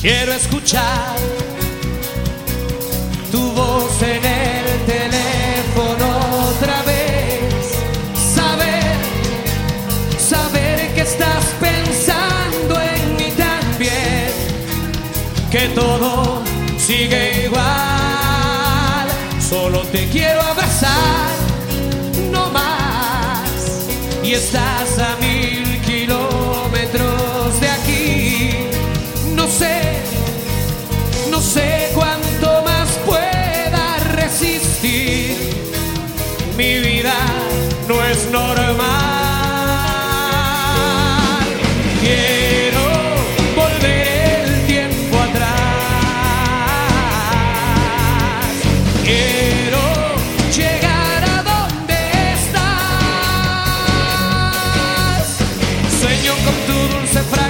Quiero escuchar tu voz en el teléfono otra vez. Saber, saber que estás pensando en mí también. Que todo sigue igual. Solo te quiero abrazar, no más. Y estás a mil no es normal. Quiero volver el tiempo atrás. Quiero llegar a donde estás. Sueño con tu dulce fragancia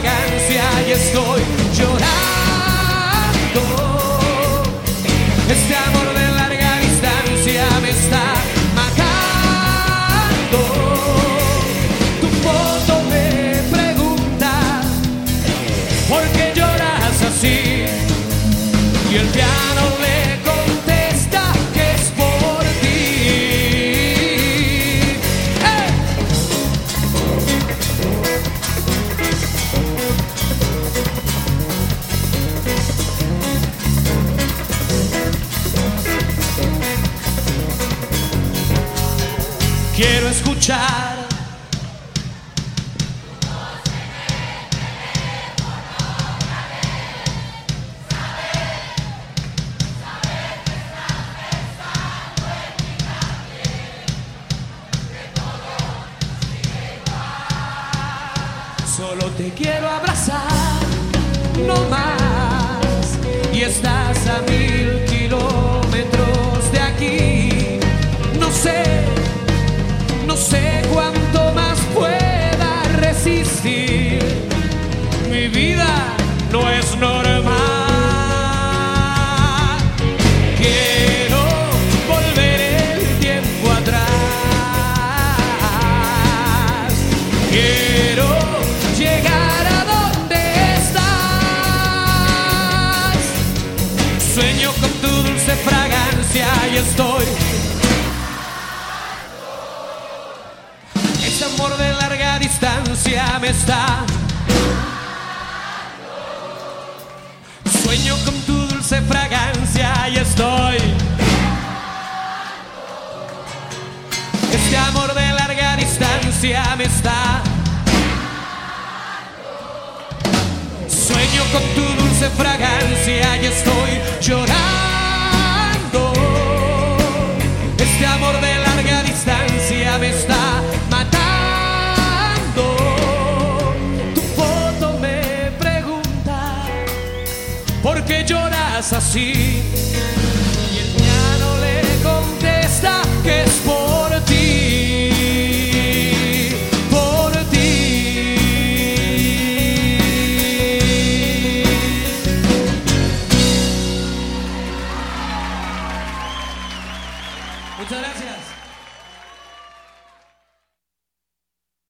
escuchar Solo te quiero abrazar, no más. Y estás a mil no es normal. Quiero volver el tiempo atrás. Quiero llegar a donde estás. Sueño con tu dulce fragancia y estoy. Ese amor de larga distancia me está. Sueño con tu dulce fragancia y estoy. Este amor de larga distancia me está. Sueño con tu dulce fragancia y estoy llorando. Por qué lloras así. Y el piano le contesta que es por ti. Por ti. Muchas gracias.